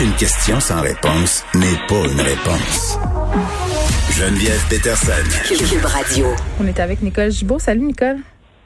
Une question sans réponse n'est pas une réponse. Geneviève Peterson. Cube Radio. On est avec Nicole Gibault. Salut, Nicole.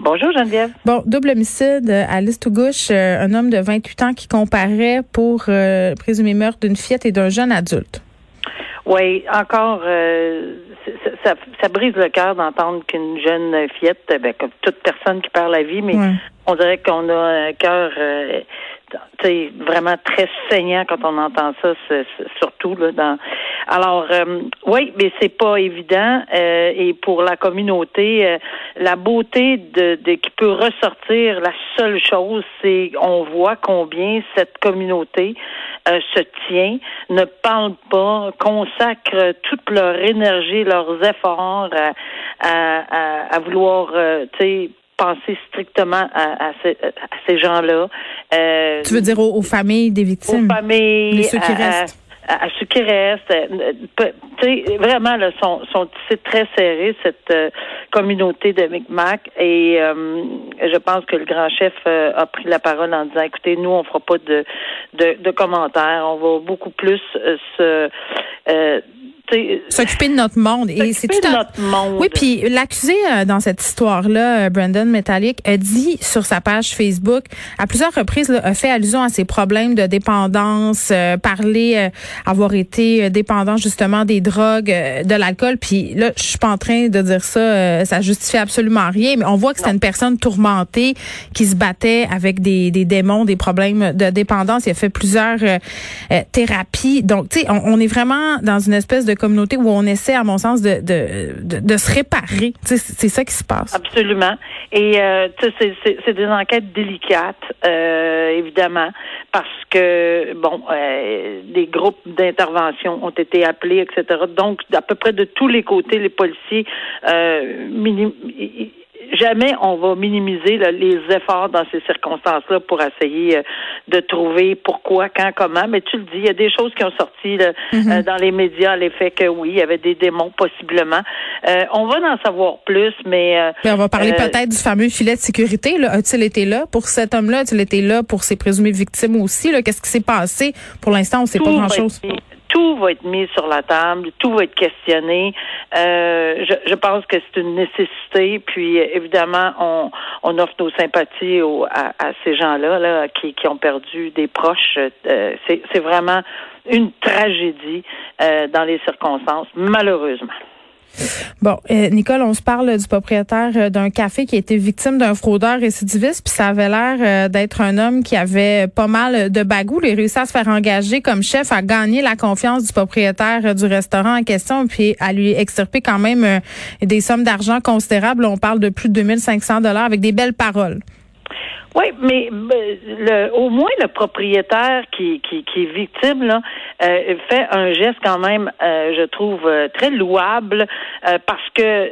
Bonjour Geneviève. Bon, double homicide à l'Est gauche, euh, un homme de 28 ans qui comparait pour euh, présumé meurtre d'une fillette et d'un jeune adulte. Oui, encore, euh, ça, ça, ça, brise le cœur d'entendre qu'une jeune fillette, ben, comme toute personne qui perd la vie, mais Ouais. on dirait qu'on a un cœur t'sais, vraiment très saignant quand on entend ça, c'est- c'est- surtout là. Dans... Alors, euh, oui, mais c'est pas évident. euh, et pour la communauté, euh, la beauté de, de qui peut ressortir, la seule chose, c'est on voit combien cette communauté euh, se tient, ne parle pas, consacre toute leur énergie, leurs efforts à, à, à, vouloir, euh, penser strictement à, à ces, à ces gens-là. Euh, Tu veux dire aux, aux familles des victimes? aux familles, Les ceux qui à, restent. À, à ceux qui restent. Euh, sais, vraiment, là, sont, sont c'est très serré cette euh, communauté de Micmac. Et euh, je pense que le grand chef euh, a pris la parole en disant, écoutez, nous, on fera pas de de, de commentaires. On va beaucoup plus euh, se euh, S'occuper de notre monde. Et c'est tout de notre monde. Oui, puis l'accusé euh, dans cette histoire-là, euh, Brandon Metallic, a dit sur sa page Facebook, à plusieurs reprises, là, a fait allusion à ses problèmes de dépendance, euh, parler euh, avoir été euh, dépendant justement des drogues, euh, de l'alcool. Puis là, je suis pas en train de dire ça, euh, ça justifie absolument rien, mais on voit que c'était une personne tourmentée qui se battait avec des, des démons, des problèmes de dépendance. Il a fait plusieurs thérapies. Donc, tu sais, on, on est vraiment dans une espèce de communauté où on essaie, à mon sens, de, de, de, se réparer. C'est ça qui se passe. Absolument. Et euh, c'est- des enquêtes délicates, euh, évidemment, parce que bon, euh, des groupes d'intervention ont été appelés, etc. Donc, à peu près de tous les côtés, les policiers euh, jamais on va minimiser là, les efforts dans ces circonstances-là pour essayer euh, de trouver pourquoi, quand, comment. Mais tu le dis, il y a des choses qui ont sorti là, euh, dans les médias, l'effet que oui, il y avait des démons possiblement. Euh, on va en savoir plus, mais euh, Mais on va parler euh, peut-être du fameux filet de sécurité. A-t-il été là pour cet homme-là? A-t-il été là pour ses présumées victimes aussi? Qu'est-ce qui s'est passé? Pour l'instant, on ne sait pas grand-chose. Tout va être mis sur la table, tout va être questionné. Euh, je, je pense que c'est une nécessité. Puis évidemment, on, on offre nos sympathies aux- à, à ces gens-là là, qui, qui ont perdu des proches. Euh, c'est, c'est vraiment une tragédie euh, dans les circonstances, malheureusement. Bon, euh, Nicole, on se parle du propriétaire euh, d'un café qui a été victime d'un fraudeur récidiviste, puis ça avait l'air euh, d'être un homme qui avait pas mal de bagou. Il a à se faire engager comme chef, à gagner la confiance du propriétaire euh, du restaurant en question, puis à lui extirper quand même des sommes d'argent considérables. On parle de plus de 2500 dollars avec des belles paroles. Oui, mais le, au moins le propriétaire qui, qui, qui est victime là euh, fait un geste quand même, euh, je trouve euh, très louable euh, parce que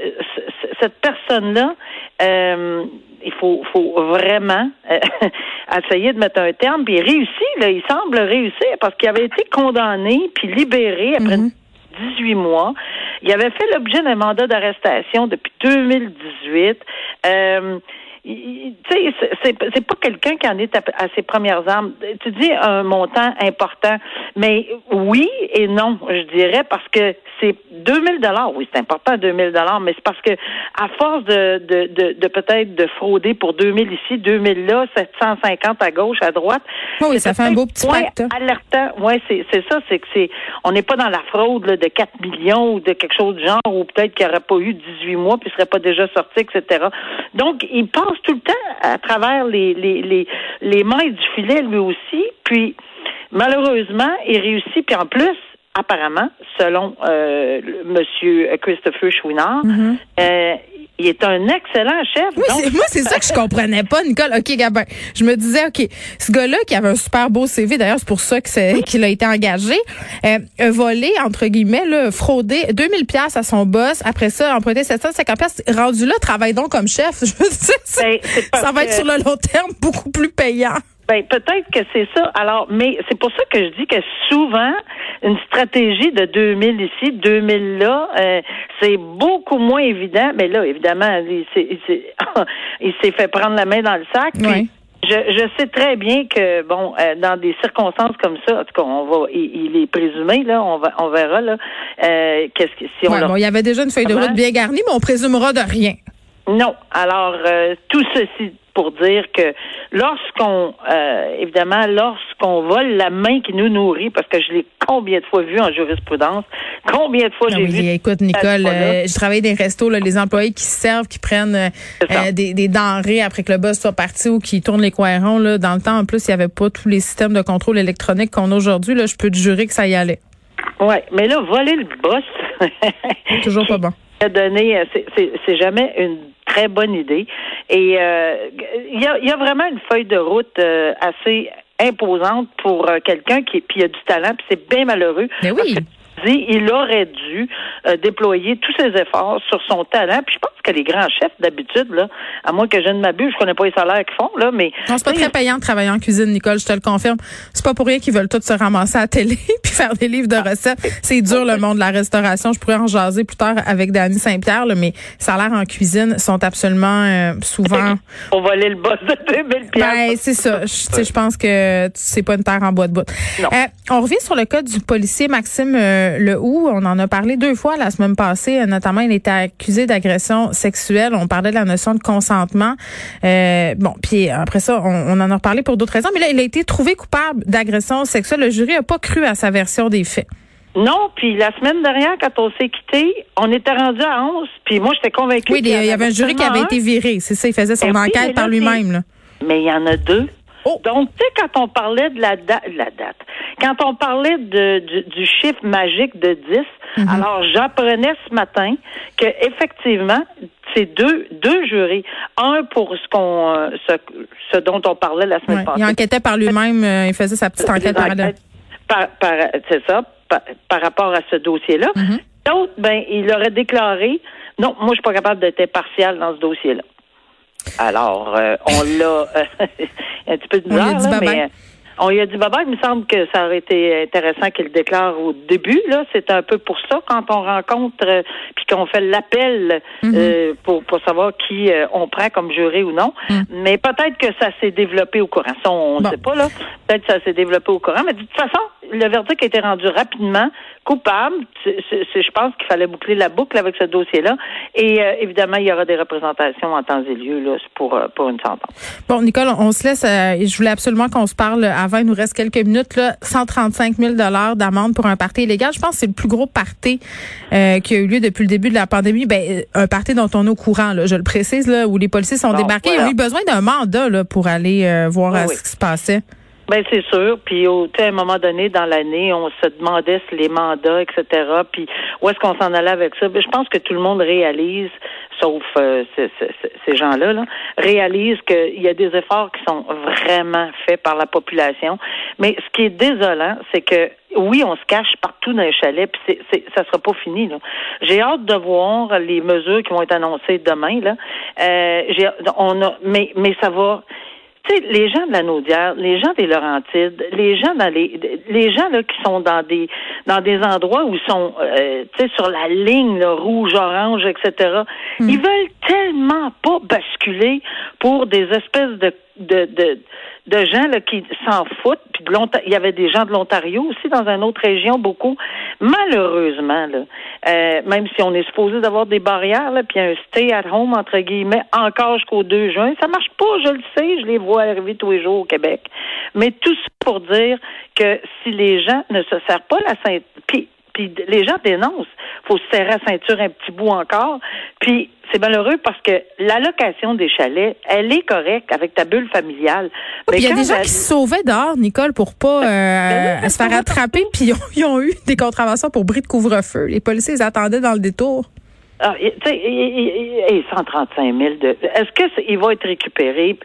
cette personne-là, euh, il faut, faut vraiment euh, essayer de mettre un terme. Puis il réussit, là, il semble réussir parce qu'il avait été condamné puis libéré après Mhm. 18 mois. Il avait fait l'objet d'un mandat d'arrestation depuis 2018. Il- il- tu sais, c'est- pas quelqu'un qui en est à, à ses premières armes. Tu dis un montant important, mais oui et non, je dirais, parce que c'est 2000 dollars. Oui, c'est important 2000 dollars, mais c'est parce que à force de de, de, de peut-être de frauder pour 2000 ici, 2000 là, 750 à gauche, à droite. Oui, oui, ça fait un beau petit point pacte. alertant. Ouais, c'est c'est ça, c'est que c'est on n'est pas dans la fraude là, de 4 millions ou de quelque chose du genre ou peut-être qu'il n'aurait pas eu 18 mois puis serait pas déjà sorti, etc. Donc il passe tout le temps à travers les les les, les mailles du filet lui aussi, puis malheureusement il réussit puis en plus apparemment selon euh, Monsieur Christopher Chouinard, Mhm. euh, il est un excellent chef. Oui, moi, c'est ça que je comprenais pas, Nicole. OK, Gabin. Je me disais, OK, ce gars-là qui avait un super beau CV, d'ailleurs, c'est pour ça qu'il a été engagé, euh, a volé, entre guillemets, là, fraudé 2000 pièces à son boss. Après ça, emprunté 750 pièces. Rendu là, travaille donc comme chef. Je veux dire, ça, Ben, ça va être que- sur le long terme beaucoup plus payant. Ben peut-être que c'est ça. Alors, mais c'est pour ça que je dis que souvent une stratégie de 2000 ici, 2000 là, euh, c'est beaucoup moins évident. Mais là, évidemment, il s'est, il s'est, il s'est fait prendre la main dans le sac. puis. Je, je sais très bien que bon, euh, dans des circonstances comme ça, en tout cas, on va, il, il est présumé là, on va, on verra là, euh, qu'est-ce que si on Ouais, leur bon, il y avait déjà une feuille de route bien garnie, mais on présumera de rien. Non. Alors, euh, tout ceci pour dire que lorsqu'on, euh, évidemment, lorsqu'on vole la main qui nous nourrit, parce que je l'ai combien de fois vu en jurisprudence, combien de fois j'ai oui, vu. écoute, Nicole, euh, je travaille dans des restos, là, les employés qui se servent, qui prennent euh, des, des denrées après que le boss soit parti ou qui tournent les coins ronds. Là. Dans le temps, en plus, il n'y avait pas tous les systèmes de contrôle électronique qu'on a aujourd'hui. Là, je peux te jurer que ça y allait. Ouais, mais là, voler le boss. Toujours pas bon. A donné, euh, c'est- jamais une très bonne idée. Et euh, il y, a, y a vraiment une feuille de route euh, assez imposante pour euh, quelqu'un qui puis il a du talent, puis c'est bien malheureux. Mais oui. Parce que, dit, il aurait dû euh, déployer tous ses efforts sur son talent. Puis je pense que les grands chefs, d'habitude, là, à moins que je ne m'abuse, je connais pas les salaires qu'ils font, là, mais Non, c'est pas très payant de travailler en cuisine, Nicole, je te le confirme. C'est pas pour rien qu'ils veulent tous se ramasser à la télé puis faire des livres de recettes. C'est dur, le monde de la restauration. Je pourrais en jaser plus tard avec Dany Saint-Pierre, mais les salaires en cuisine sont absolument euh, souvent... pour voler le boss de 2000 Ben, c'est ça. Je, tu sais, je pense que c'est pas une terre en bois de bout. Euh, on revient sur le cas du policier Maxime euh, Lehoux. On en a parlé deux fois la semaine passée. Notamment, il était accusé d'agression sexuelle. On parlait de la notion de consentement. Euh, bon, puis après ça, on, on en a reparlé pour d'autres raisons. Mais là, il a été trouvé coupable d'agression sexuelle. Le jury a pas cru à sa version des faits. Non, puis la semaine dernière, quand on s'est quitté, on était rendu à 11, puis moi, j'étais convaincue. Oui, qu'il il y avait un jury qui avait été viré. C'est ça, il faisait son oui, mais enquête là, par lui-même. Mais il y en a deux. Oh. Donc, tu sais, quand on parlait de la, da- la date, quand on parlait de, du, du chiffre magique de 10, Mhm. alors j'apprenais ce matin que effectivement, c'est deux, deux jurys. Un pour ce qu'on euh, ce, ce dont on parlait la semaine Ouais. passée. Il enquêtait par lui-même. euh, il faisait sa petite enquête enquêtes Par, par- c'est ça, par, par rapport à ce dossier-là. Mhm. L'autre, ben, il aurait déclaré non, moi, je suis pas capable d'être impartial dans ce dossier-là. Alors, euh, on l'a un petit peu a bizarre, là, mais on lui a dit bye Il me semble que ça aurait été intéressant qu'il le déclare au début. Là, c'est un peu pour ça quand on rencontre euh, puis qu'on fait l'appel Mhm. euh, pour pour savoir qui euh, on prend comme juré ou non. Mais peut-être que ça s'est développé au courant. Ça, on ne Bon. sait pas là. Peut-être que ça s'est développé au courant. Mais de toute façon, le verdict a été rendu rapidement coupable. Je pense qu'il fallait boucler la boucle avec ce dossier-là. Et euh, évidemment, il y aura des représentations en temps et lieu là, pour euh, pour une sentence. Bon, Nicole, on se laisse. euh, je voulais absolument qu'on se parle avant. Il nous reste quelques minutes. Là, 135 000 d'amende pour un party illégal. Je pense que c'est le plus gros party euh, qui a eu lieu depuis le début de la pandémie. Ben, euh, un party dont on est au courant. Là, je le précise, là, où les policiers sont débarqués. Ils ont eu besoin d'un mandat là, pour aller euh, voir Oui, oui. ce qui se passait. Ben c'est sûr. Puis au, à un moment donné dans l'année, on se demandait si les mandats, etc. Puis où est-ce qu'on s'en allait avec ça Ben, Je pense que tout le monde réalise, sauf euh, ce- ce- ce- ces gens-là, là, réalise qu'il y a des efforts qui sont vraiment faits par la population. Mais ce qui est désolant, c'est que oui, on se cache partout dans les chalets, puis c'est, c'est, ça sera pas fini. Là. J'ai hâte de voir les mesures qui vont être annoncées demain. Là, euh, on a, mais mais ça va. Tu sais, les gens de la Naudière, les gens des Laurentides, les gens dans les les gens là qui sont dans des dans des endroits où ils sont euh, tu sais sur la ligne là, rouge, orange, etc. Ils veulent tellement pas basculer pour des espèces de de de, de gens là qui s'en foutent. Puis de il y avait des gens de l'Ontario aussi dans une autre région beaucoup. Malheureusement euh, même si on est supposé d'avoir des barrières puis un stay at home entre guillemets encore jusqu'au 2 juin, ça marche pas. Je le sais, je les vois arriver tous les jours au Québec. Mais tout ça pour dire que si les gens ne se serrent pas la ceinture, puis puis les gens dénoncent. faut se serrer la ceinture un petit bout encore. Puis c'est malheureux parce que l'allocation des chalets, elle est correcte avec ta bulle familiale. Il y a des gens qui se sauvaient dehors, Nicole, pour pas euh, Ben se faire attraper. Puis ils ont, ils ont eu des contraventions pour bris de couvre-feu. Les policiers ils attendaient dans le détour. Ah, tu sais, et, 135 000 de. Est-ce que il va être récupéré?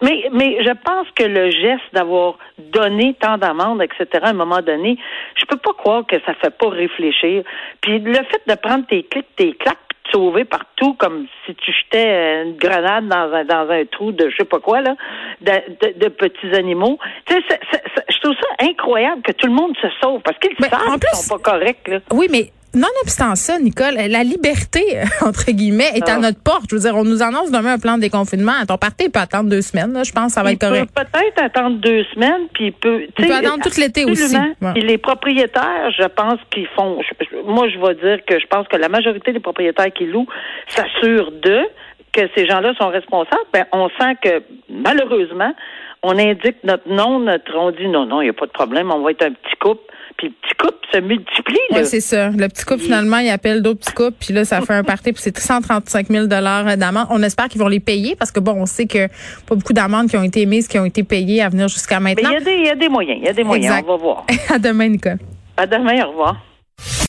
Mais, mais je pense que le geste d'avoir donné tant d'amendes, etc. À un moment donné, je peux pas croire que ça fait pas réfléchir. Puis le fait de prendre tes clics, tes claques, sauver partout comme si tu jetais une grenade dans un dans un trou de je sais pas quoi là de, petits animaux. Tu sais, je trouve ça incroyable que tout le monde se sauve parce qu'ils savent qu'ils sont pas corrects là. Oui, mais Nonobstant ça, Nicole, la liberté, entre guillemets, est à ah. notre porte. Je veux dire, on nous annonce demain un plan de déconfinement. Ton parti peut attendre deux semaines. Là. Je pense que ça va être correct. peut peut-être attendre deux semaines, puis il peut... Il peut attendre tout l'été aussi. Et les propriétaires, je pense qu'ils font... moi, je vais dire que je pense que la majorité des propriétaires qui louent s'assurent d'eux que ces gens-là sont responsables. Ben, on sent que, malheureusement, on indique notre nom, notre, on dit non, non, il n'y a pas de problème, on va être un petit couple puis le petit couple se multiplie. Oui, c'est ça. Le petit couple, finalement, il appelle d'autres petits couples, puis là, ça fait un parti, puis c'est 135 000 d'amende. On espère qu'ils vont les payer, parce que bon, on sait que pas beaucoup d'amendes qui ont été émises, qui ont été payées à venir jusqu'à maintenant. Mais il y, a des moyens, il y a des moyens, on va voir. à demain, Nicole. À demain, au revoir.